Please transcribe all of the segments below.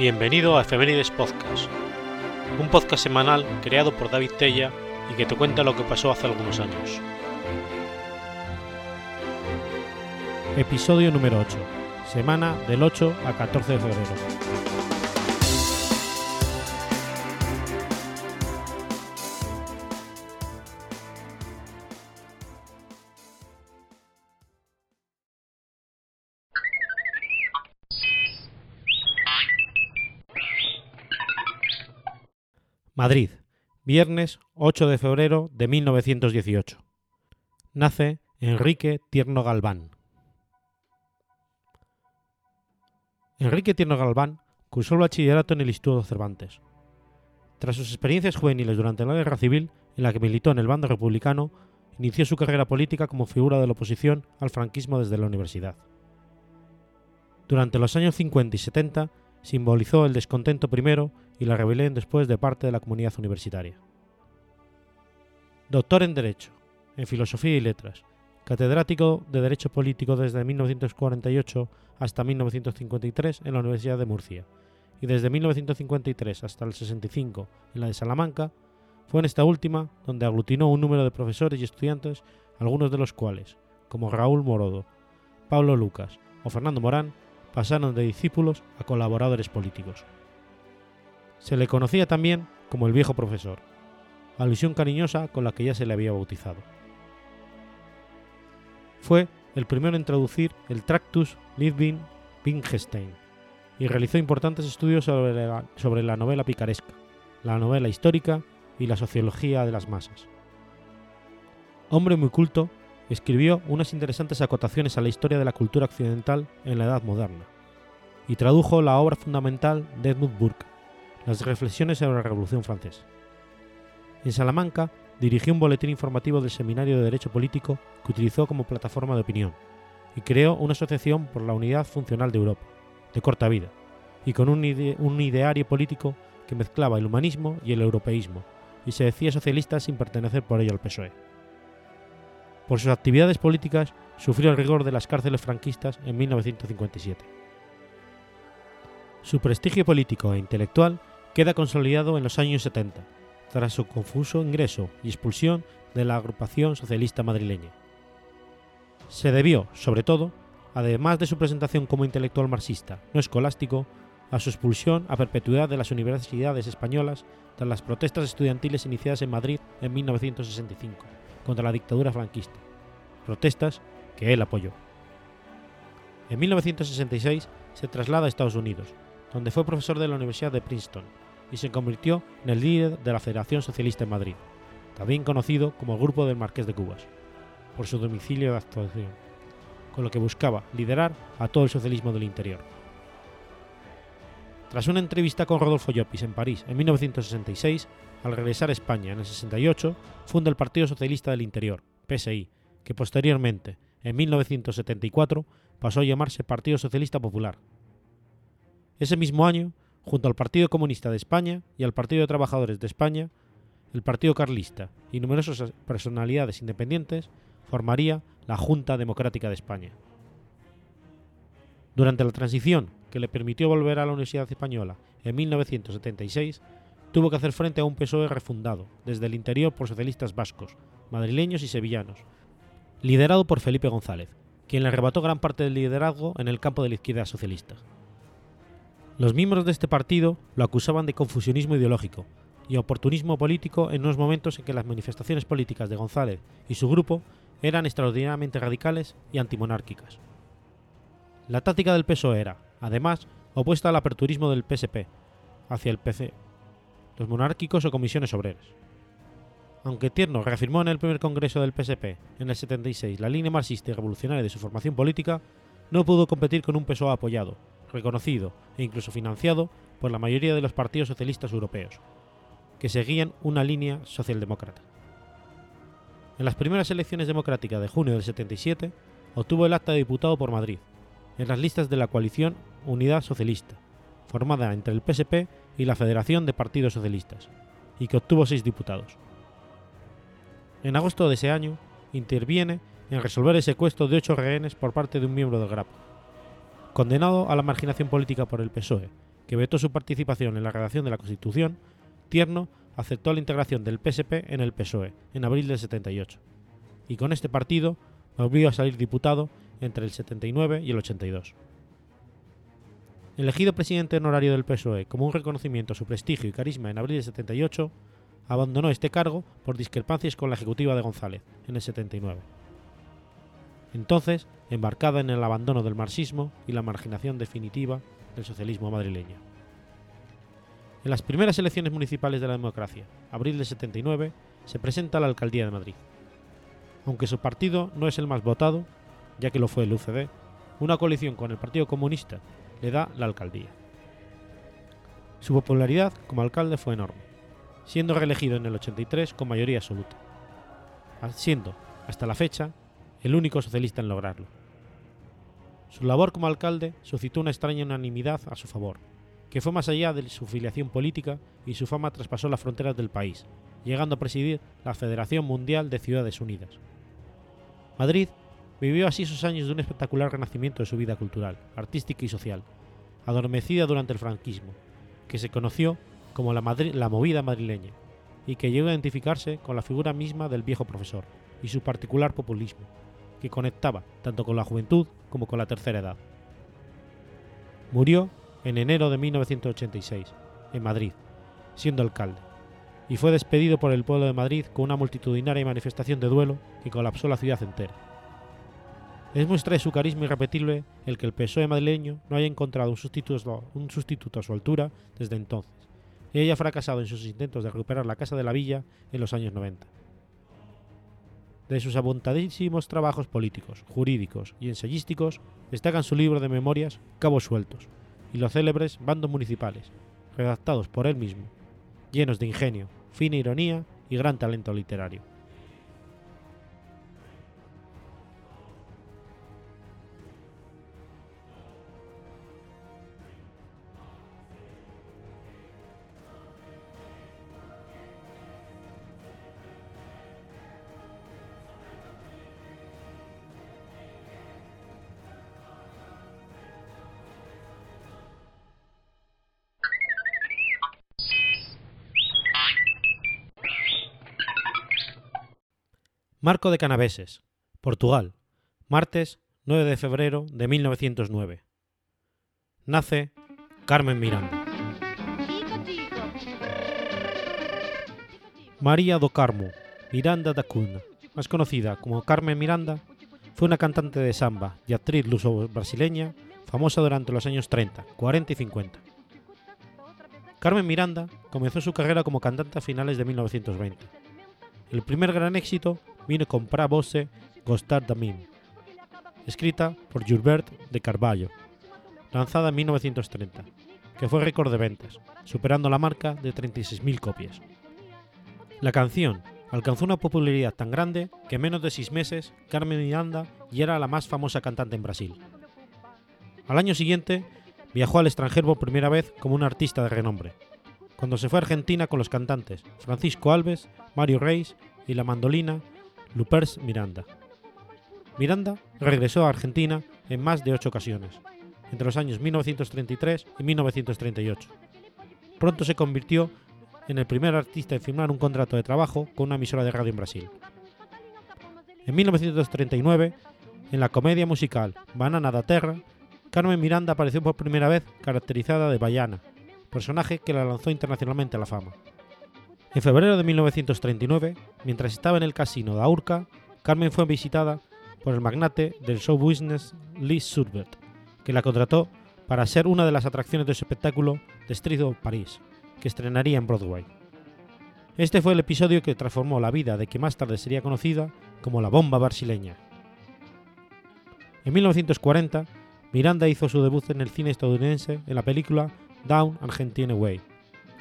Bienvenido a Efemérides Podcast, un podcast semanal creado por David Tella y que te cuenta lo que pasó hace algunos años. Episodio número 8, semana del 8 a 14 de febrero. Madrid, viernes 8 de febrero de 1918. Nace Enrique Tierno Galván. Enrique Tierno Galván cursó el bachillerato en el Instituto Cervantes. Tras sus experiencias juveniles durante la Guerra Civil, en la que militó en el bando republicano, inició su carrera política como figura de la oposición al franquismo desde la universidad. Durante los años 50 y 70 simbolizó el descontento primero y la rebelión después de parte de la comunidad universitaria. Doctor en Derecho, en Filosofía y Letras, catedrático de Derecho Político desde 1948 hasta 1953 en la Universidad de Murcia y desde 1953 hasta el 65 en la de Salamanca, fue en esta última donde aglutinó un número de profesores y estudiantes, algunos de los cuales, como Raúl Morodo, Pablo Lucas o Fernando Morán, pasaron de discípulos a colaboradores políticos. Se le conocía también como el viejo profesor, alusión cariñosa con la que ya se le había bautizado. Fue el primero en traducir el Tractus Liebing Wittgenstein y realizó importantes estudios sobre la, sobre la novela picaresca, la novela histórica y la sociología de las masas. Hombre muy culto, escribió unas interesantes acotaciones a la historia de la cultura occidental en la Edad Moderna, y tradujo la obra fundamental de Edmund Burke, Las reflexiones sobre la Revolución Francesa. En Salamanca dirigió un boletín informativo del Seminario de Derecho Político que utilizó como plataforma de opinión, y creó una asociación por la unidad funcional de Europa, de corta vida, y con un, un ideario político que mezclaba el humanismo y el europeísmo, y se decía socialista sin pertenecer por ello al PSOE. Por sus actividades políticas sufrió el rigor de las cárceles franquistas en 1957. Su prestigio político e intelectual queda consolidado en los años 70, tras su confuso ingreso y expulsión de la agrupación socialista madrileña. Se debió, sobre todo, además de su presentación como intelectual marxista no escolástico, a su expulsión a perpetuidad de las universidades españolas tras las protestas estudiantiles iniciadas en Madrid en 1965 contra la dictadura franquista, protestas que él apoyó. En 1966 se traslada a Estados Unidos, donde fue profesor de la Universidad de Princeton y se convirtió en el líder de la Federación Socialista en Madrid, también conocido como el Grupo del Marqués de Cubas, por su domicilio de actuación, con lo que buscaba liderar a todo el socialismo del interior. Tras una entrevista con Rodolfo Llopis en París en 1966, al regresar a España en el 68, funda el Partido Socialista del Interior, PSI, que posteriormente, en 1974, pasó a llamarse Partido Socialista Popular. Ese mismo año, junto al Partido Comunista de España y al Partido de Trabajadores de España, el Partido Carlista y numerosas personalidades independientes, formaría la Junta Democrática de España. Durante la transición que le permitió volver a la Universidad Española en 1976, tuvo que hacer frente a un PSOE refundado desde el interior por socialistas vascos, madrileños y sevillanos, liderado por Felipe González, quien le arrebató gran parte del liderazgo en el campo de la izquierda socialista. Los miembros de este partido lo acusaban de confusionismo ideológico y oportunismo político en unos momentos en que las manifestaciones políticas de González y su grupo eran extraordinariamente radicales y antimonárquicas. La táctica del PSOE era, además, opuesta al aperturismo del PSP hacia el PC, los monárquicos o comisiones obreras. Aunque Tierno reafirmó en el primer congreso del PSP en el 76 la línea marxista y revolucionaria de su formación política, no pudo competir con un PSOE apoyado, reconocido e incluso financiado por la mayoría de los partidos socialistas europeos, que seguían una línea socialdemócrata. En las primeras elecciones democráticas de junio del 77, obtuvo el acta de diputado por Madrid, en las listas de la coalición Unidad Socialista, formada entre el PSP y la Federación de Partidos Socialistas, y que obtuvo seis diputados. En agosto de ese año, interviene en resolver el secuestro de ocho rehenes por parte de un miembro del GRAP, condenado a la marginación política por el PSOE, que vetó su participación en la redacción de la Constitución, Tierno aceptó la integración del PSP en el PSOE en abril del 78, y con este partido volvió a salir diputado entre el 79 y el 82. Elegido presidente honorario del PSOE como un reconocimiento a su prestigio y carisma en abril del 78, abandonó este cargo por discrepancias con la ejecutiva de González en el 79. Entonces, embarcada en el abandono del marxismo y la marginación definitiva del socialismo madrileño. En las primeras elecciones municipales de la democracia, abril del 79, se presenta a la alcaldía de Madrid. Aunque su partido no es el más votado, ya que lo fue el UCD, una coalición con el Partido Comunista le da la alcaldía. Su popularidad como alcalde fue enorme, siendo reelegido en el 83 con mayoría absoluta, siendo, hasta la fecha, el único socialista en lograrlo. Su labor como alcalde suscitó una extraña unanimidad a su favor, que fue más allá de su filiación política y su fama traspasó las fronteras del país, llegando a presidir la Federación Mundial de Ciudades Unidas. Madrid vivió así esos años de un espectacular renacimiento de su vida cultural, artística y social, adormecida durante el franquismo, que se conoció como la, la movida madrileña, y que llegó a identificarse con la figura misma del viejo profesor y su particular populismo, que conectaba tanto con la juventud como con la tercera edad. Murió en enero de 1986, en Madrid, siendo alcalde, y fue despedido por el pueblo de Madrid con una multitudinaria manifestación de duelo que colapsó la ciudad entera. Es muestra de su carisma irrepetible el que el PSOE madrileño no haya encontrado un sustituto, un sustituto a su altura desde entonces, y haya fracasado en sus intentos de recuperar la Casa de la Villa en los años 90 de sus abundadísimos trabajos políticos, jurídicos y ensayísticos destacan su libro de memorias Cabos Sueltos y los célebres Bandos Municipales, redactados por él mismo, llenos de ingenio, fina ironía y gran talento literario. Marco de Canaveses, Portugal, martes 9 de febrero de 1909. Nace Carmen Miranda. María do Carmo Miranda da Cunha, más conocida como Carmen Miranda, fue una cantante de samba y actriz luso-brasileña famosa durante los años 30, 40 y 50. Carmen Miranda comenzó su carrera como cantante a finales de 1920. El primer gran éxito vino con Pra voce Gostar da Mim, escrita por Gilbert de Carvalho, lanzada en 1930, que fue récord de ventas, superando la marca de 36.000 copias. La canción alcanzó una popularidad tan grande que en menos de seis meses Carmen Miranda ya era la más famosa cantante en Brasil. Al año siguiente viajó al extranjero por primera vez como una artista de renombre, cuando se fue a Argentina con los cantantes Francisco Alves, Mario Reis y la mandolina Lupers Miranda. Miranda regresó a Argentina en más de ocho ocasiones, entre los años 1933 y 1938. Pronto se convirtió en el primer artista en firmar un contrato de trabajo con una emisora de radio en Brasil. En 1939, en la comedia musical Banana da Terra, Carmen Miranda apareció por primera vez caracterizada de Baiana, personaje que la lanzó internacionalmente a la fama. En febrero de 1939, mientras estaba en el casino de Aurca, Carmen fue visitada por el magnate del show business Lee Surbert, que la contrató para ser una de las atracciones de su espectáculo The Street of Paris, que estrenaría en Broadway. Este fue el episodio que transformó la vida de que más tarde sería conocida como la bomba brasileña. En 1940, Miranda hizo su debut en el cine estadounidense en la película Down Argentine Way,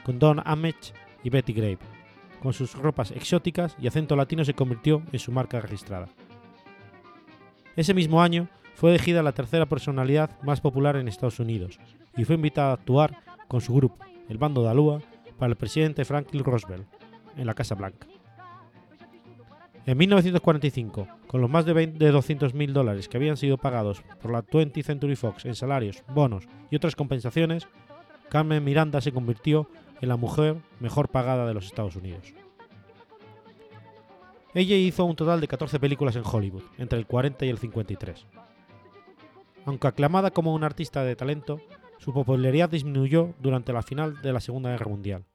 con Don Ameche y Betty Grave. Con sus ropas exóticas y acento latino se convirtió en su marca registrada. Ese mismo año fue elegida la tercera personalidad más popular en Estados Unidos y fue invitada a actuar con su grupo, el Bando de Alúa, para el presidente Franklin Roosevelt, en la Casa Blanca. En 1945, con los más de, 200.000 dólares que habían sido pagados por la 20th Century Fox en salarios, bonos y otras compensaciones, Carmen Miranda se convirtió en la mujer mejor pagada de los Estados Unidos. Ella hizo un total de 14 películas en Hollywood, entre el 40 y el 53. Aunque aclamada como una artista de talento, su popularidad disminuyó durante la final de la Segunda Guerra Mundial.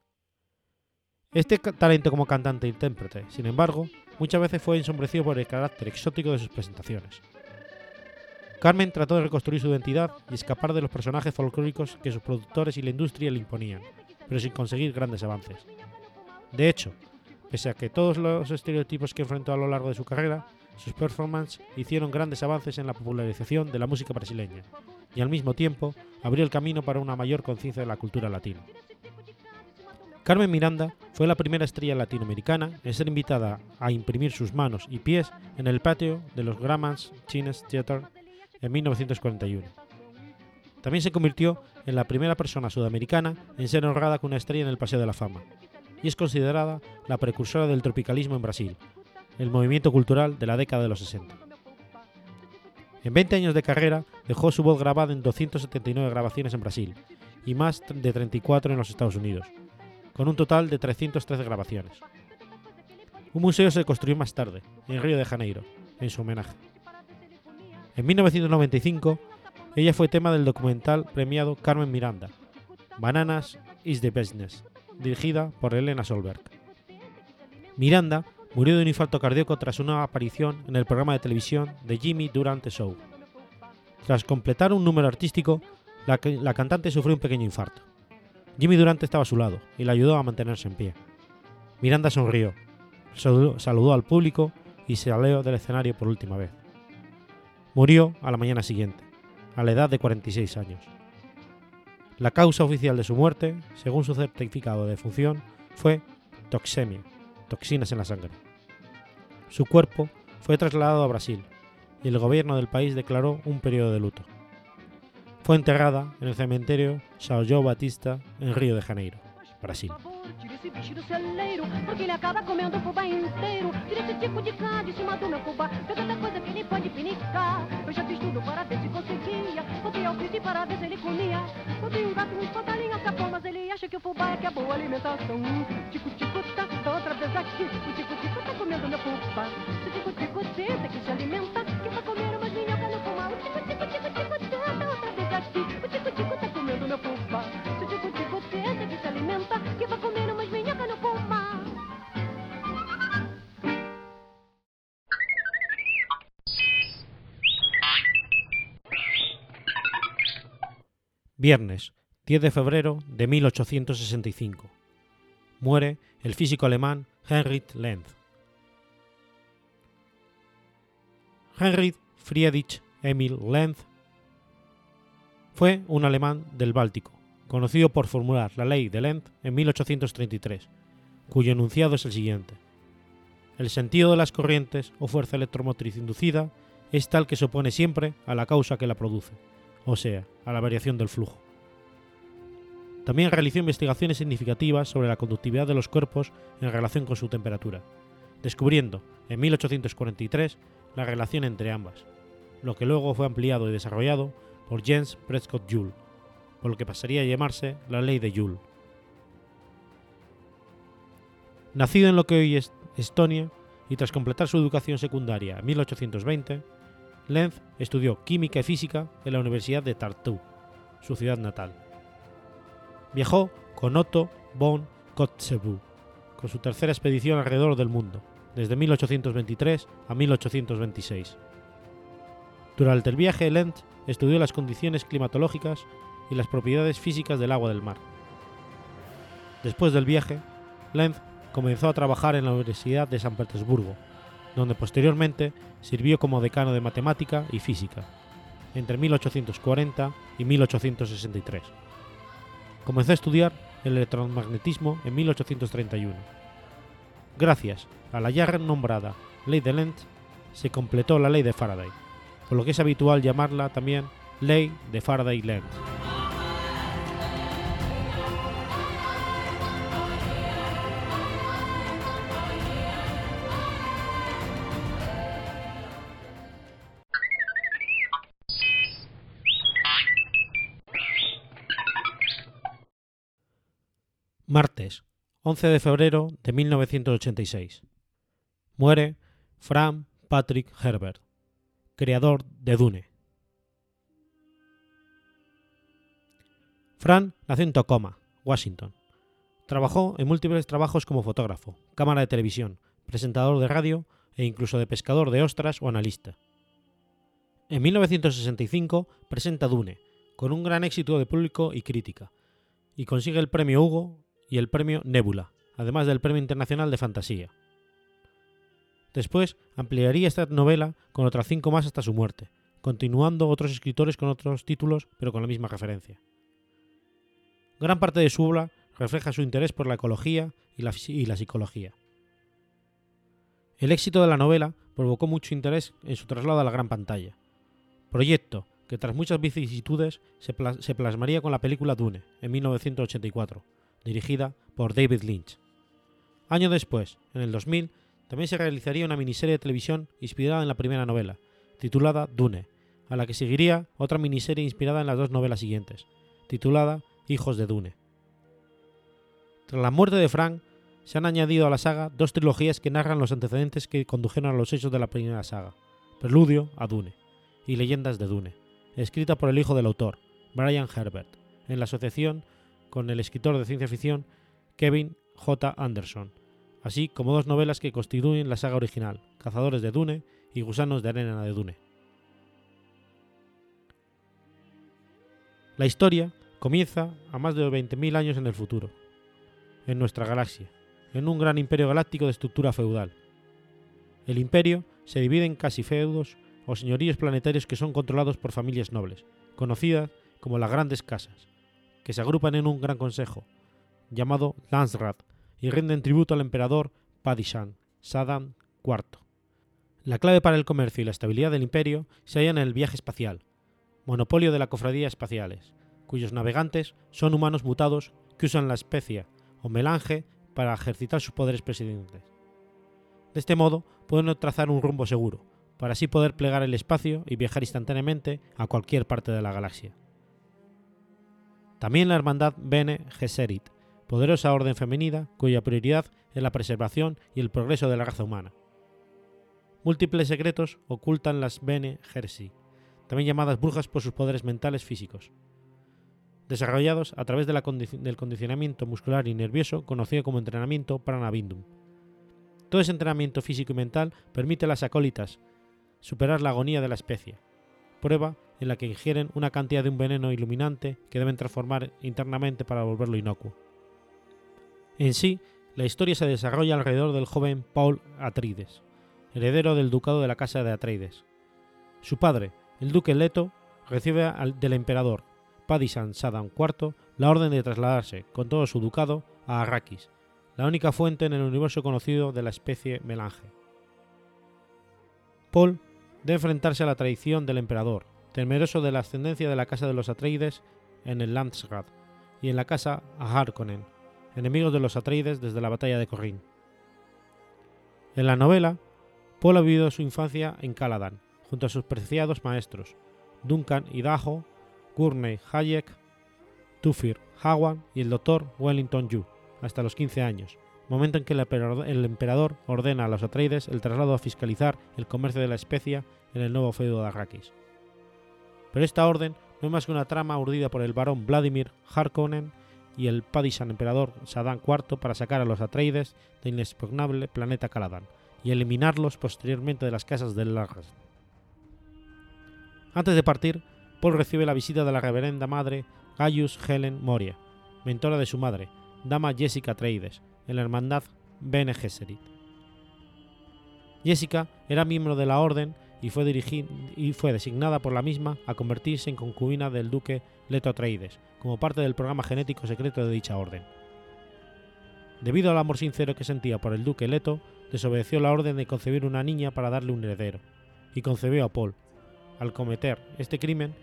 Este talento como cantante e intérprete, sin embargo, muchas veces fue ensombrecido por el carácter exótico de sus presentaciones. Carmen trató de reconstruir su identidad y escapar de los personajes folclóricos que sus productores y la industria le imponían, pero sin conseguir grandes avances. De hecho, pese a que todos los estereotipos que enfrentó a lo largo de su carrera, sus performances hicieron grandes avances en la popularización de la música brasileña y al mismo tiempo abrió el camino para una mayor conciencia de la cultura latina. Carmen Miranda fue la primera estrella latinoamericana en ser invitada a imprimir sus manos y pies en el patio de los Grammans Chines Theater en 1941. También se convirtió en la primera persona sudamericana en ser honrada con una estrella en el Paseo de la Fama, y es considerada la precursora del tropicalismo en Brasil, el movimiento cultural de la década de los 60. En 20 años de carrera dejó su voz grabada en 279 grabaciones en Brasil y más de 34 en los Estados Unidos, con un total de 313 grabaciones. Un museo se construyó más tarde, en Río de Janeiro, en su homenaje. En 1995, ella fue tema del documental premiado Carmen Miranda, Bananas is the Business, dirigida por Elena Solberg. Miranda murió de un infarto cardíaco tras una aparición en el programa de televisión The Jimmy Durante Show. Tras completar un número artístico, la, la, cantante sufrió un pequeño infarto. Jimmy Durante estaba a su lado y le ayudó a mantenerse en pie. Miranda sonrió, saludó, saludó al público y se salió del escenario por última vez. Murió a la mañana siguiente, a la edad de 46 años. La causa oficial de su muerte, según su certificado de defunción, fue toxemia, toxinas en la sangre. Su cuerpo fue trasladado a Brasil y el gobierno del país declaró un periodo de luto. Fue enterrada en el cementerio São João Batista en Río de Janeiro, Brasil. Para ver se ele comia. Botei um gato, uns pantalinhos capão, mas ele acha que o fubá é que é boa alimentação. Tico-tico tá, tá outra vez aqui, o tico-tico tá comendo meu fubá. Se tico-tico tenta que se alimenta, Viernes, 10 de febrero de 1865. Muere el físico alemán Heinrich Lenz. Heinrich Friedrich Emil Lenz fue un alemán del Báltico, conocido por formular la ley de Lenz en 1833, cuyo enunciado es el siguiente. El sentido de las corrientes o fuerza electromotriz inducida es tal que se opone siempre a la causa que la produce, o sea, a la variación del flujo. También realizó investigaciones significativas sobre la conductividad de los cuerpos en relación con su temperatura, descubriendo en 1843 la relación entre ambas, lo que luego fue ampliado y desarrollado por James Prescott Joule, por lo que pasaría a llamarse la ley de Joule. Nacido en lo que hoy es Estonia y tras completar su educación secundaria en 1820, Lenz estudió química y física en la Universidad de Tartu, su ciudad natal. Viajó con Otto von Kotzebue, con su tercera expedición alrededor del mundo, desde 1823 a 1826. Durante el viaje, Lenz estudió las condiciones climatológicas y las propiedades físicas del agua del mar. Después del viaje, Lenz comenzó a trabajar en la Universidad de San Petersburgo, donde posteriormente sirvió como decano de matemática y física, entre 1840 y 1863. Comenzó a estudiar el electromagnetismo en 1831. Gracias a la ya nombrada ley de Lenz, se completó la ley de Faraday, por lo que es habitual llamarla también ley de Faraday-Lenz. Martes, 11 de febrero de 1986. Muere Frank Patrick Herbert, creador de Dune. Fran nació en Tacoma, Washington. Trabajó en múltiples trabajos como fotógrafo, cámara de televisión, presentador de radio e incluso de pescador de ostras o analista. En 1965 presenta Dune, con un gran éxito de público y crítica, y consigue el premio Hugo y el premio Nebula, además del premio internacional de fantasía. Después ampliaría esta novela con otras cinco más hasta su muerte, continuando otros escritores con otros títulos pero con la misma referencia. Gran parte de su obra refleja su interés por la ecología y la, psicología. El éxito de la novela provocó mucho interés en su traslado a la gran pantalla, proyecto que tras muchas vicisitudes se, se plasmaría con la película Dune en 1984, dirigida por David Lynch. Año después, en el 2000, también se realizaría una miniserie de televisión inspirada en la primera novela, titulada Dune, a la que seguiría otra miniserie inspirada en las dos novelas siguientes, titulada Hijos de Dune. Tras la muerte de Frank, se han añadido a la saga dos trilogías que narran los antecedentes que condujeron a los hechos de la primera saga, Preludio a Dune y Leyendas de Dune, escrita por el hijo del autor, Brian Herbert, en la asociación con el escritor de ciencia ficción Kevin J. Anderson, así como dos novelas que constituyen la saga original, Cazadores de Dune y Gusanos de Arena de Dune. La historia comienza a más de 20.000 años en el futuro, en nuestra galaxia, en un gran imperio galáctico de estructura feudal. El imperio se divide en casi feudos o señoríos planetarios que son controlados por familias nobles, conocidas como las grandes casas, que se agrupan en un gran consejo, llamado Landsrat, y rinden tributo al emperador Padishan, Saddam IV. La clave para el comercio y la estabilidad del imperio se halla en el viaje espacial, monopolio de la cofradía espaciales, cuyos navegantes son humanos mutados que usan la especia o melange para ejercitar sus poderes presidentes. De este modo pueden trazar un rumbo seguro, para así poder plegar el espacio y viajar instantáneamente a cualquier parte de la galaxia. También la hermandad Bene Gesserit, poderosa orden femenina cuya prioridad es la preservación y el progreso de la raza humana. Múltiples secretos ocultan las Bene Gersi, también llamadas brujas por sus poderes mentales físicos, desarrollados a través del condicionamiento muscular y nervioso conocido como entrenamiento Pranavindum. Todo ese entrenamiento físico y mental permite a las acólitas superar la agonía de la especie, prueba en la que ingieren una cantidad de un veneno iluminante que deben transformar internamente para volverlo inocuo. En sí, la historia se desarrolla alrededor del joven Paul Atreides, heredero del ducado de la casa de Atreides. Su padre, el duque Leto, recibe del emperador Padisan Saddam IV la orden de trasladarse con todo su ducado a Arrakis, la única fuente en el universo conocido de la especie melange. Paul de enfrentarse a la traición del emperador, temeroso de la ascendencia de la casa de los Atreides en el Landsgrad y en la casa Harkonnen, enemigos de los Atreides desde la batalla de Corrin. En la novela, Paul ha vivido su infancia en Caladan, junto a sus preciados maestros, Duncan Idaho, Gurney Hayek, Tufir Hawan y el Dr. Wellington Yu, hasta los 15 años, momento en que el emperador ordena a los Atreides el traslado a fiscalizar el comercio de la especia en el nuevo feudo de Arrakis. Pero esta orden no es más que una trama urdida por el barón Vladimir Harkonnen y el Padisan emperador Saddam IV para sacar a los Atreides del inexpugnable planeta Caladan y eliminarlos posteriormente de las casas del Largas. Antes de partir, Paul recibe la visita de la reverenda madre Gaius Helen Moria, mentora de su madre, dama Jessica Atreides, en la hermandad Bene Gesserit. Jessica era miembro de la orden y fue, designada por la misma a convertirse en concubina del duque Leto Atreides, como parte del programa genético secreto de dicha orden. Debido al amor sincero que sentía por el duque Leto, desobedeció la orden de concebir una niña para darle un heredero, y concebió a Paul. Al cometer este crimen,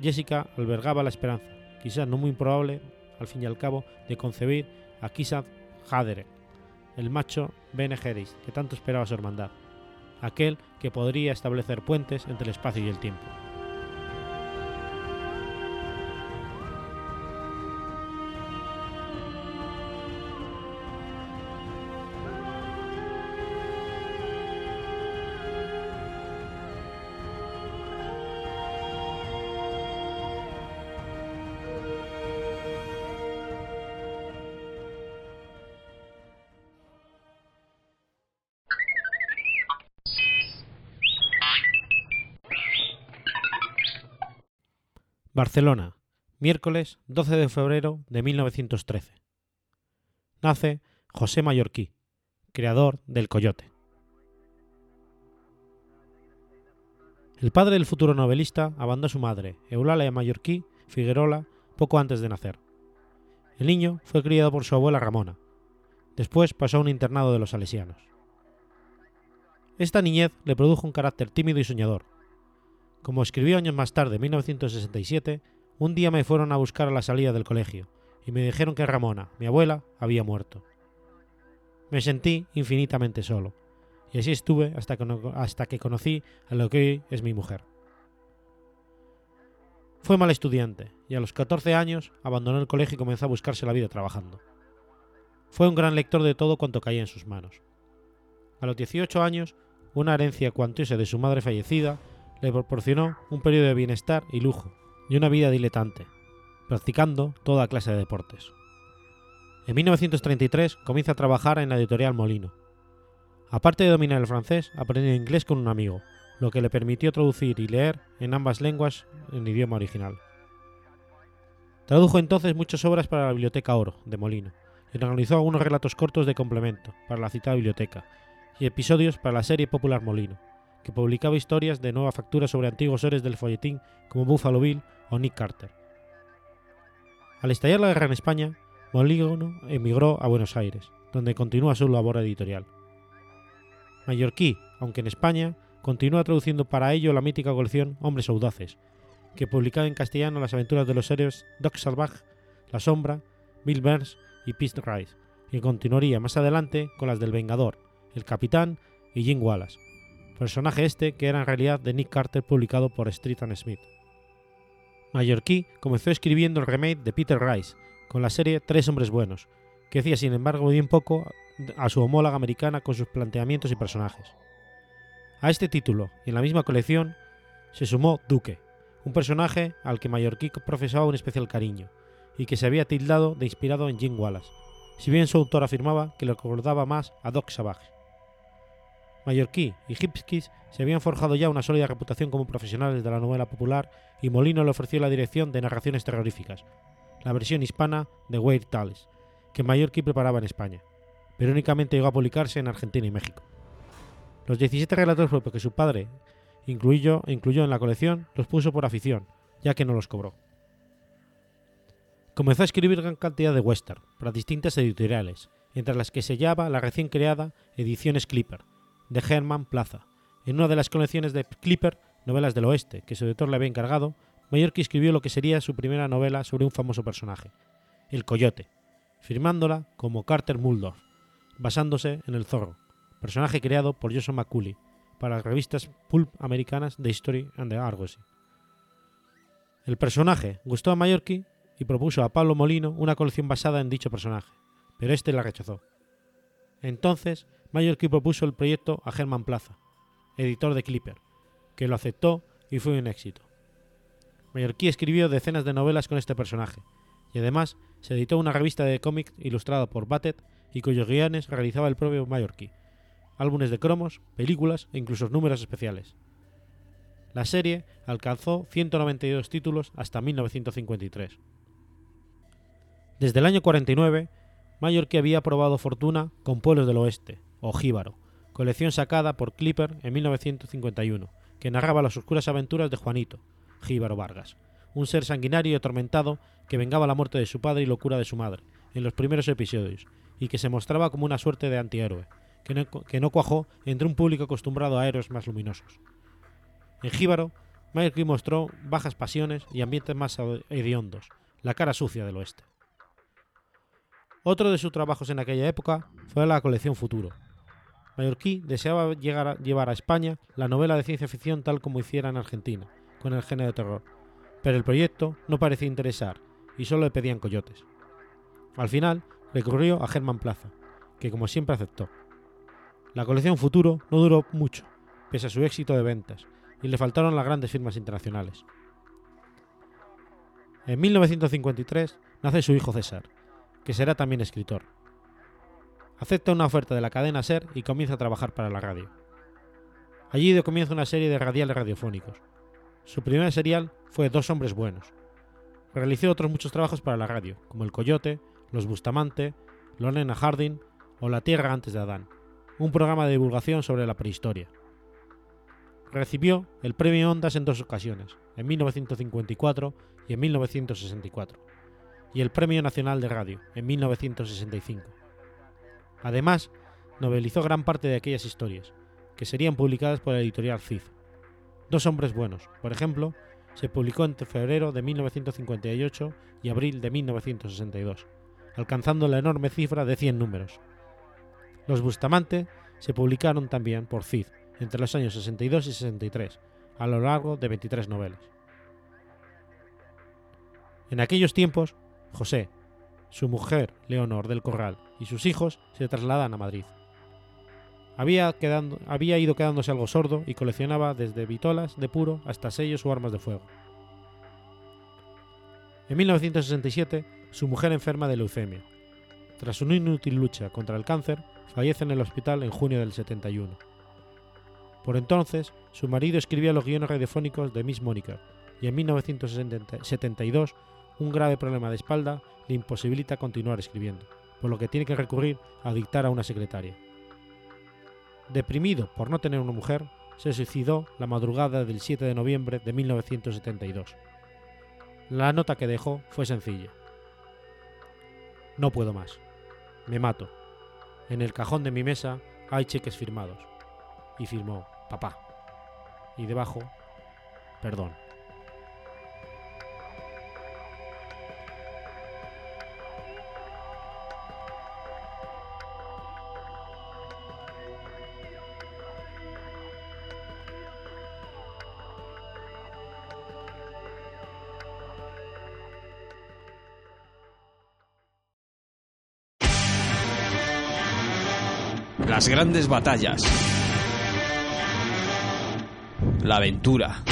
Jessica albergaba la esperanza, quizás no muy improbable, al fin y al cabo, de concebir a Kisad Hadere, el macho Bene que tanto esperaba su hermandad, aquel que podría establecer puentes entre el espacio y el tiempo. Barcelona, miércoles 12 de febrero de 1913. Nace José Mallorquí, creador del Coyote. El padre del futuro novelista abandonó a su madre, Eulalia Mallorquí Figuerola, poco antes de nacer. El niño fue criado por su abuela Ramona. Después pasó a un internado de los salesianos. Esta niñez le produjo un carácter tímido y soñador. Como escribió años más tarde, en 1967, un día me fueron a buscar a la salida del colegio y me dijeron que Ramona, mi abuela, había muerto. Me sentí infinitamente solo, y así estuve hasta que, conocí a lo que hoy es mi mujer. Fue mal estudiante y a los 14 años abandonó el colegio y comenzó a buscarse la vida trabajando. Fue un gran lector de todo cuanto caía en sus manos. A los 18 años, una herencia cuantiosa de su madre fallecida le proporcionó un periodo de bienestar y lujo y una vida diletante, practicando toda clase de deportes. En 1933 comienza a trabajar en la editorial Molino. Aparte de dominar el francés, aprendió inglés con un amigo, lo que le permitió traducir y leer en ambas lenguas en idioma original. Tradujo entonces muchas obras para la Biblioteca Oro de Molino y organizó algunos relatos cortos de complemento para la citada biblioteca y episodios para la serie popular Molino, que publicaba historias de nueva factura sobre antiguos héroes del folletín como Buffalo Bill o Nick Carter. Al estallar la guerra en España, Molino emigró a Buenos Aires, donde continúa su labor editorial. Mallorquí, aunque en España, continúa traduciendo para ello la mítica colección Hombres Audaces, que publicaba en castellano las aventuras de los héroes Doc Salvage, La Sombra, Bill Burns y Pete Rice, y continuaría más adelante con las del Vengador, El Capitán y Jim Wallace, personaje este que era en realidad de Nick Carter publicado por Street and Smith. Mallorquí comenzó escribiendo el remake de Peter Rice con la serie Tres hombres buenos, que hacía sin embargo bien poco a su homóloga americana con sus planteamientos y personajes. A este título y en la misma colección se sumó Duque, un personaje al que Mallorquí profesaba un especial cariño y que se había tildado de inspirado en Jim Wallace, si bien su autor afirmaba que le recordaba más a Doc Savage. Mallorquí y Hipkins se habían forjado ya una sólida reputación como profesionales de la novela popular y Molino le ofreció la dirección de narraciones terroríficas, la versión hispana de Weird Tales, que Mallorquí preparaba en España, pero únicamente llegó a publicarse en Argentina y México. Los 17 relatos propios que su padre incluyó, incluyó en la colección los puso por afición, ya que no los cobró. Comenzó a escribir gran cantidad de western para distintas editoriales, entre las que se hallaba la recién creada Ediciones Clipper, de Herman Plaza. En una de las colecciones de Clipper, Novelas del Oeste, que su editor le había encargado, Mallorquí escribió lo que sería su primera novela sobre un famoso personaje, el Coyote, firmándola como Carter Muldorf, basándose en el zorro, personaje creado por Joseph McCulley para las revistas pulp americanas The History and the Argosy. El personaje gustó a Mallorquí y propuso a Pablo Molino una colección basada en dicho personaje, pero este la rechazó. Entonces, Mallorquí propuso el proyecto a Herman Plaza, editor de Clipper, que lo aceptó y fue un éxito. Mallorquí escribió decenas de novelas con este personaje, y además se editó una revista de cómics ilustrada por Battet y cuyos guiones realizaba el propio Mallorquí, álbumes de cromos, películas e incluso números especiales. La serie alcanzó 192 títulos hasta 1953. Desde el año 49, Mallorquí había probado fortuna con Pueblos del Oeste, o Jíbaro, colección sacada por Clipper en 1951, que narraba las oscuras aventuras de Juanito, Jíbaro Vargas, un ser sanguinario y atormentado que vengaba la muerte de su padre y locura de su madre, en los primeros episodios, y que se mostraba como una suerte de antihéroe, que no, que no cuajó entre un público acostumbrado a héroes más luminosos. En Jíbaro, Mallorquí mostró bajas pasiones y ambientes más hediondos, la cara sucia del oeste. Otro de sus trabajos en aquella época fue la colección Futuro. Mallorquí deseaba llevar a España la novela de ciencia ficción tal como hiciera en Argentina, con el género de terror, pero el proyecto no parecía interesar y solo le pedían coyotes. Al final, recurrió a Germán Plaza, que como siempre aceptó. La colección Futuro no duró mucho, pese a su éxito de ventas, y le faltaron las grandes firmas internacionales. En 1953 nace su hijo César, que será también escritor. Acepta una oferta de la cadena SER y comienza a trabajar para la radio. Allí comienza una serie de radiales radiofónicos. Su primer serial fue Dos hombres buenos, realizó otros muchos trabajos para la radio, como El Coyote, Los Bustamante, Lorena Harding o La Tierra antes de Adán, un programa de divulgación sobre la prehistoria. Recibió el premio Ondas en dos ocasiones, en 1954 y en 1964, y el Premio Nacional de Radio en 1965. Además, novelizó gran parte de aquellas historias, que serían publicadas por la editorial CIF. Dos hombres buenos, por ejemplo, se publicó entre febrero de 1958 y abril de 1962, alcanzando la enorme cifra de 100 números. Los Bustamante se publicaron también por CIF entre los años 62 y 63, a lo largo de 23 novelas. En aquellos tiempos, José, su mujer Leonor del Corral y sus hijos se trasladan a Madrid. Había, ido quedándose algo sordo y coleccionaba desde vitolas de puro hasta sellos o armas de fuego. En 1967, su mujer enferma de leucemia. Tras una inútil lucha contra el cáncer, fallece en el hospital en junio del 71. Por entonces, su marido escribía los guiones radiofónicos de Miss Mónica y en 1972 un grave problema de espalda le imposibilita continuar escribiendo, por lo que tiene que recurrir a dictar a una secretaria. Deprimido por no tener una mujer, se suicidó la madrugada del 7 de noviembre de 1972. La nota que dejó fue sencilla. No puedo más. Me mato. En el cajón de mi mesa hay cheques firmados. Y firmó papá. Y debajo, perdón. Las grandes batallas. La aventura.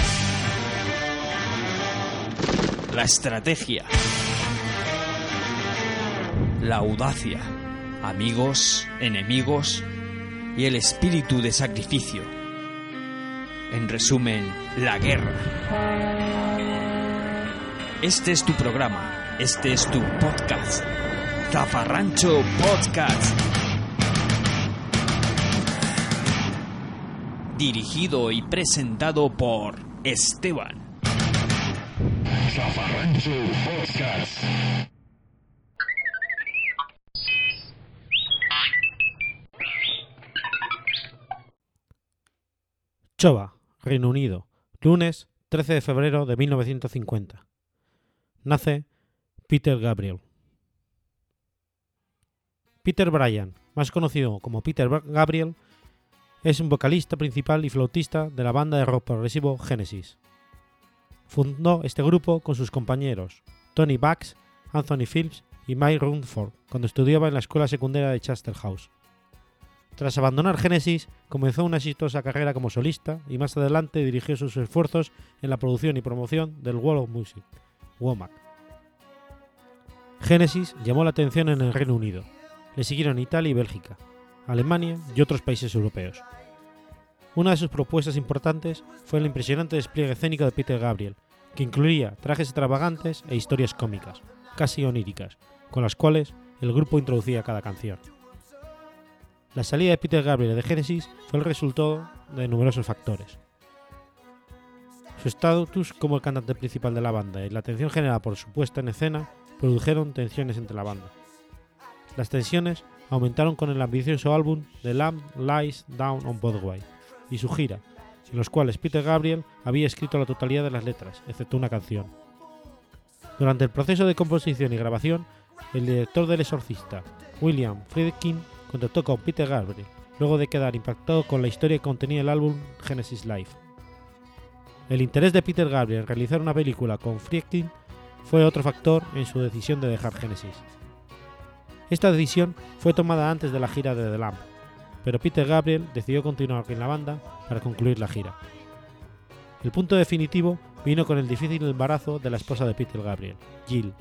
La estrategia. La audacia. Amigos, enemigos y el espíritu de sacrificio. En resumen, la guerra. Este es tu programa. Este es tu podcast. Zafarrancho Podcast. Dirigido y presentado por Esteban. Zafarrancho Podcast. Choba, Reino Unido, lunes 13 de febrero de 1950. Nace Peter Gabriel. Peter Bryan, más conocido como Peter Gabriel, es un vocalista principal y flautista de la banda de rock progresivo Genesis. Fundó este grupo con sus compañeros Tony Bax, Anthony Phillips y Mike Rutherford cuando estudiaba en la escuela secundaria de Chester House. Tras abandonar Genesis, comenzó una exitosa carrera como solista y más adelante dirigió sus esfuerzos en la producción y promoción del World of Music, WOMAC. Genesis llamó la atención en el Reino Unido. Le siguieron Italia y Bélgica, Alemania y otros países europeos. Una de sus propuestas importantes fue el impresionante despliegue escénico de Peter Gabriel, que incluía trajes extravagantes e historias cómicas, casi oníricas, con las cuales el grupo introducía cada canción. La salida de Peter Gabriel de Genesis fue el resultado de numerosos factores. Su estatus como el cantante principal de la banda y la atención generada por su puesta en escena produjeron tensiones entre la banda. Las tensiones aumentaron con el ambicioso álbum The Lamb Lies Down on Broadway y su gira, en los cuales Peter Gabriel había escrito la totalidad de las letras, excepto una canción. Durante el proceso de composición y grabación, el director del Exorcista, William Friedkin, contactó con Peter Gabriel, luego de quedar impactado con la historia que contenía el álbum Genesis Live. El interés de Peter Gabriel en realizar una película con Friedkin fue otro factor en su decisión de dejar Genesis. Esta decisión fue tomada antes de la gira de The Lamb, pero Peter Gabriel decidió continuar en la banda para concluir la gira. El punto definitivo vino con el difícil embarazo de la esposa de Peter Gabriel, Jill,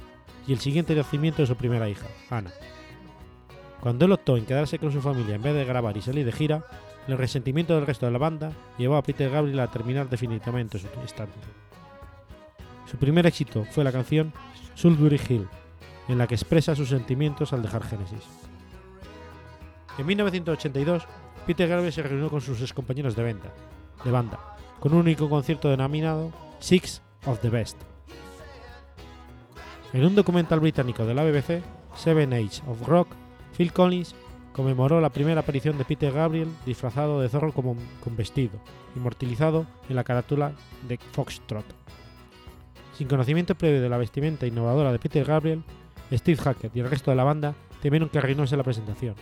y el siguiente nacimiento de su primera hija, Anna. Cuando él optó en quedarse con su familia en vez de grabar y salir de gira, el resentimiento del resto de la banda llevó a Peter Gabriel a terminar definitivamente su estancia. Su primer éxito fue la canción Sulbury Hill, en la que expresa sus sentimientos al dejar Genesis. En 1982, Peter Gabriel se reunió con sus excompañeros de, venta, de banda, con un único concierto denominado Six of the Best. En un documental británico de la BBC, Seven Age of Rock, Phil Collins conmemoró la primera aparición de Peter Gabriel disfrazado de zorro como con vestido, inmortalizado en la carátula de Foxtrot. Sin conocimiento previo de la vestimenta innovadora de Peter Gabriel, Steve Hackett y el resto de la banda temieron que arruinase la presentación.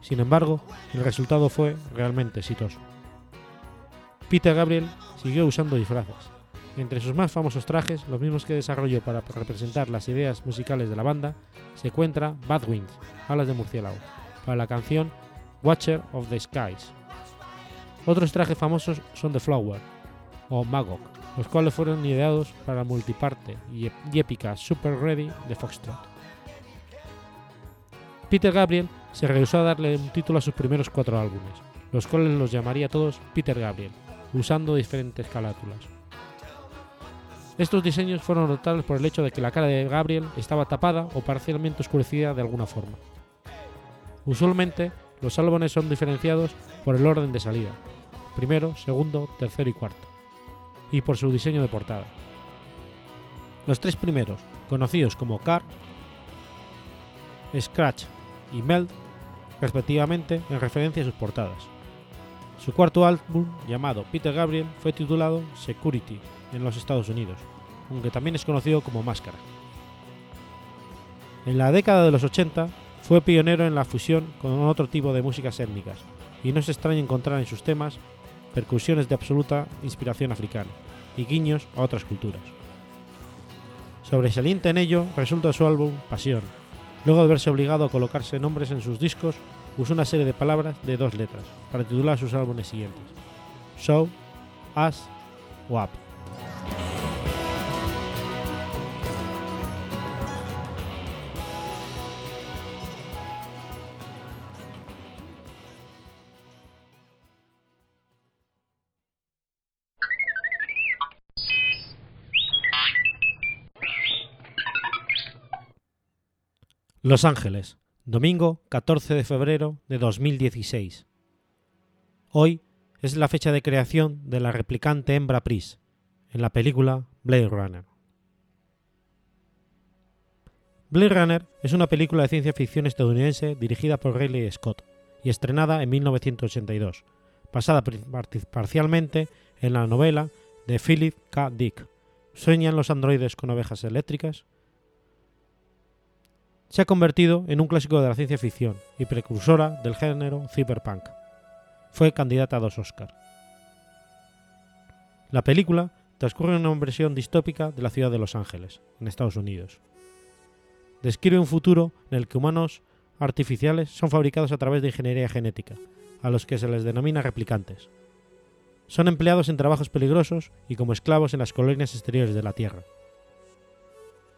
Sin embargo, el resultado fue realmente exitoso. Peter Gabriel siguió usando disfraces. Entre sus más famosos trajes, los mismos que desarrolló para representar las ideas musicales de la banda, se encuentra Bad Wings, alas de murciélago, para la canción Watcher of the Skies. Otros trajes famosos son The Flower o Magog, los cuales fueron ideados para la multiparte y, y épica Super Ready de Foxtrot. Peter Gabriel se rehusó a darle un título a sus primeros cuatro álbumes, los cuales los llamaría todos Peter Gabriel, usando diferentes carátulas. Estos diseños fueron notables por el hecho de que la cara de Gabriel estaba tapada o parcialmente oscurecida de alguna forma. Usualmente, los álbumes son diferenciados por el orden de salida, primero, segundo, tercero y cuarto, y por su diseño de portada. Los tres primeros, conocidos como Car, Scratch y Meld, respectivamente, en referencia a sus portadas. Su cuarto álbum, llamado Peter Gabriel, fue titulado Security en los Estados Unidos, aunque también es conocido como Máscara. En la década de los 80 fue pionero en la fusión con otro tipo de músicas étnicas, y no es extraño encontrar en sus temas percusiones de absoluta inspiración africana y guiños a otras culturas. Sobresaliente en ello resulta su álbum Pasión. Luego de verse obligado a colocarse nombres en sus discos, usó una serie de palabras de dos letras para titular sus álbumes siguientes: Show, Us, WAP. Los Ángeles, domingo 14 de febrero de 2016. Hoy es la fecha de creación de la replicante hembra Pris en la película Blade Runner. Blade Runner es una película de ciencia ficción estadounidense dirigida por Ridley Scott y estrenada en 1982, basada parcialmente en la novela de Philip K. Dick. ¿Sueñan los androides con ovejas eléctricas? Se ha convertido en un clásico de la ciencia ficción y precursora del género cyberpunk. Fue candidata a dos Oscars. La película transcurre en una versión distópica de la ciudad de Los Ángeles, en Estados Unidos. Describe un futuro en el que humanos artificiales son fabricados a través de ingeniería genética, a los que se les denomina replicantes. Son empleados en trabajos peligrosos y como esclavos en las colonias exteriores de la Tierra.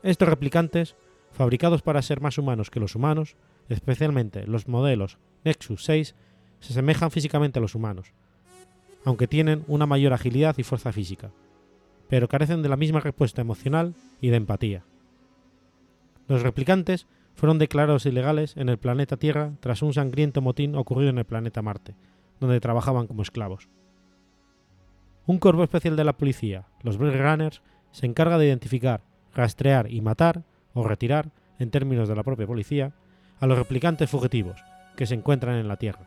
Estos replicantes fabricados para ser más humanos que los humanos, especialmente los modelos Nexus 6, se asemejan físicamente a los humanos, aunque tienen una mayor agilidad y fuerza física, pero carecen de la misma respuesta emocional y de empatía. Los replicantes fueron declarados ilegales en el planeta Tierra tras un sangriento motín ocurrido en el planeta Marte, donde trabajaban como esclavos. Un cuerpo especial de la policía, los Blade Runners, se encarga de identificar, rastrear y matar o retirar, en términos de la propia policía, a los replicantes fugitivos que se encuentran en la Tierra.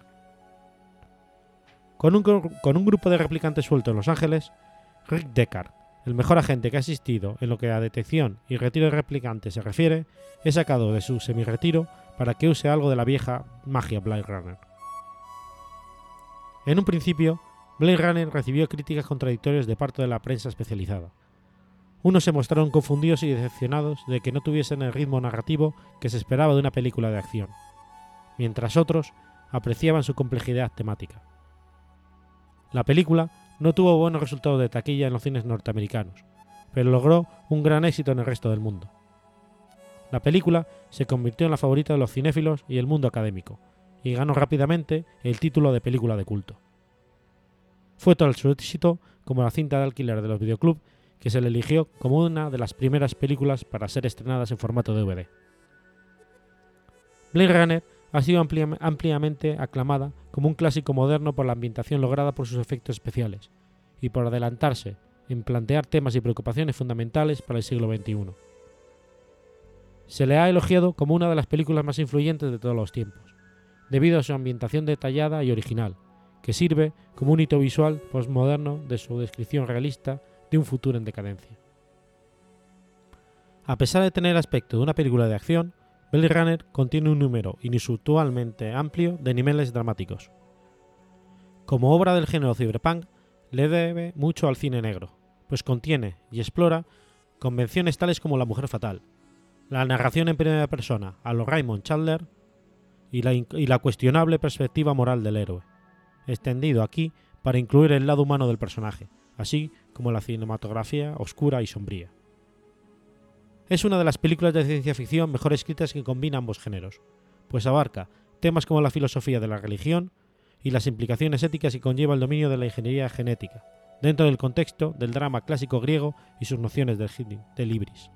Con un, con un grupo de replicantes sueltos en Los Ángeles, Rick Deckard, el mejor agente que ha asistido en lo que a detección y retiro de replicantes se refiere, es sacado de su semi-retiro para que use algo de la vieja magia Blade Runner. En un principio, Blade Runner recibió críticas contradictorias de parte de la prensa especializada, unos se mostraron confundidos y decepcionados de que no tuviesen el ritmo narrativo que se esperaba de una película de acción, mientras otros apreciaban su complejidad temática. La película no tuvo buenos resultados de taquilla en los cines norteamericanos, pero logró un gran éxito en el resto del mundo. La película se convirtió en la favorita de los cinéfilos y el mundo académico, y ganó rápidamente el título de película de culto. Fue tal su éxito como la cinta de alquiler de los videoclubs que se le eligió como una de las primeras películas para ser estrenadas en formato DVD. Blade Runner ha sido amplia- ampliamente aclamada como un clásico moderno por la ambientación lograda por sus efectos especiales y por adelantarse en plantear temas y preocupaciones fundamentales para el siglo XXI. Se le ha elogiado como una de las películas más influyentes de todos los tiempos, debido a su ambientación detallada y original, que sirve como un hito visual postmoderno de su descripción realista de un futuro en decadencia. A pesar de tener aspecto de una película de acción, Blade Runner contiene un número inusualmente amplio de niveles dramáticos. Como obra del género cyberpunk, le debe mucho al cine negro, pues contiene y explora convenciones tales como la mujer fatal, la narración en primera persona a lo Raymond Chandler y la, y la cuestionable perspectiva moral del héroe, extendido aquí para incluir el lado humano del personaje, así como la cinematografía oscura y sombría. Es una de las películas de ciencia ficción mejor escritas que combina ambos géneros, pues abarca temas como la filosofía de la religión y las implicaciones éticas que conlleva el dominio de la ingeniería genética, dentro del contexto del drama clásico griego y sus nociones del, gi- del ibris.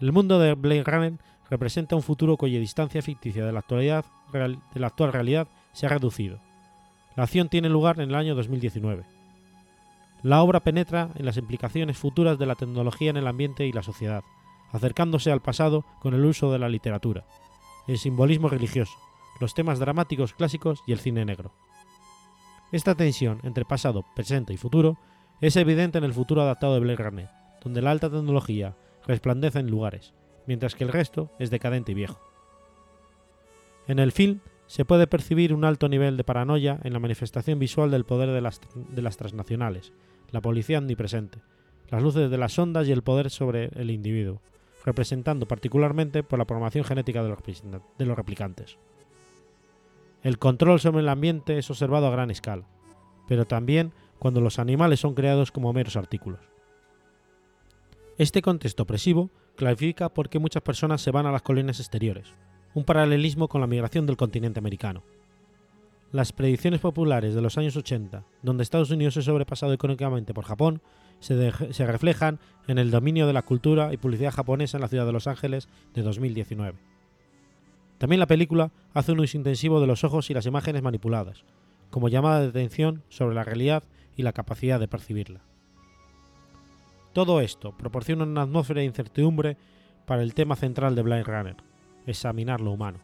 El mundo de Blade Runner representa un futuro cuya distancia ficticia de la, actualidad, de la actual realidad se ha reducido. La acción tiene lugar en el año 2019. La obra penetra en las implicaciones futuras de la tecnología en el ambiente y la sociedad, acercándose al pasado con el uso de la literatura, el simbolismo religioso, los temas dramáticos clásicos y el cine negro. Esta tensión entre pasado, presente y futuro es evidente en el futuro adaptado de Blade Runner, donde la alta tecnología resplandece en lugares, mientras que el resto es decadente y viejo. En el film se puede percibir un alto nivel de paranoia en la manifestación visual del poder de las, transnacionales, la policía omnipresente, las luces de las ondas y el poder sobre el individuo, representando particularmente por la programación genética de los, de los replicantes. El control sobre el ambiente es observado a gran escala, pero también cuando los animales son creados como meros artículos. Este contexto opresivo clarifica por qué muchas personas se van a las colinas exteriores, un paralelismo con la migración del continente americano. Las predicciones populares de los años 80, donde Estados Unidos es sobrepasado económicamente por Japón, se, se reflejan en el dominio de la cultura y publicidad japonesa en la ciudad de Los Ángeles de 2019. También la película hace un uso intensivo de los ojos y las imágenes manipuladas, como llamada de atención sobre la realidad y la capacidad de percibirla. Todo esto proporciona una atmósfera de incertidumbre para el tema central de Blind Runner, examinar lo humano.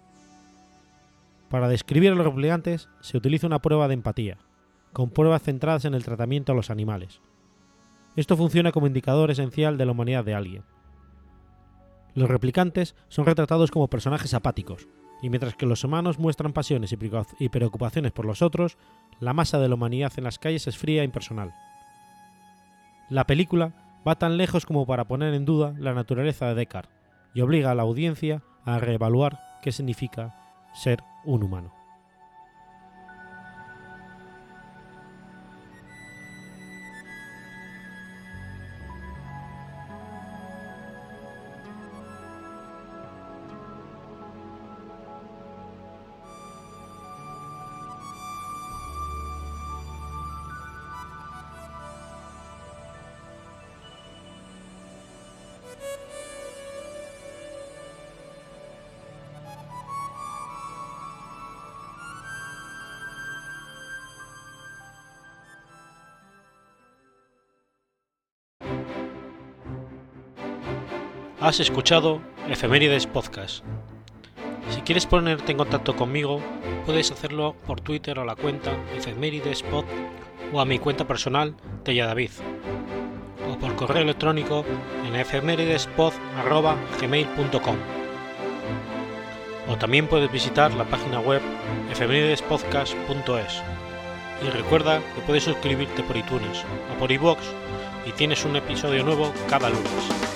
Para describir a los replicantes se utiliza una prueba de empatía, con pruebas centradas en el tratamiento a los animales. Esto funciona como indicador esencial de la humanidad de alguien. Los replicantes son retratados como personajes apáticos, y mientras que los humanos muestran pasiones y preocupa- y preocupaciones por los otros, la masa de la humanidad en las calles es fría e impersonal. La película va tan lejos como para poner en duda la naturaleza de Descartes y obliga a la audiencia a reevaluar qué significa ser un humano. Has escuchado Efemérides Podcast. Si quieres ponerte en contacto conmigo, puedes hacerlo por Twitter a la cuenta Efemeridespod o a mi cuenta personal David o por correo electrónico en efemeridespod.gmail.com o también puedes visitar la página web efemeridespodcast.es y recuerda que puedes suscribirte por iTunes o por iVoox y tienes un episodio nuevo cada lunes.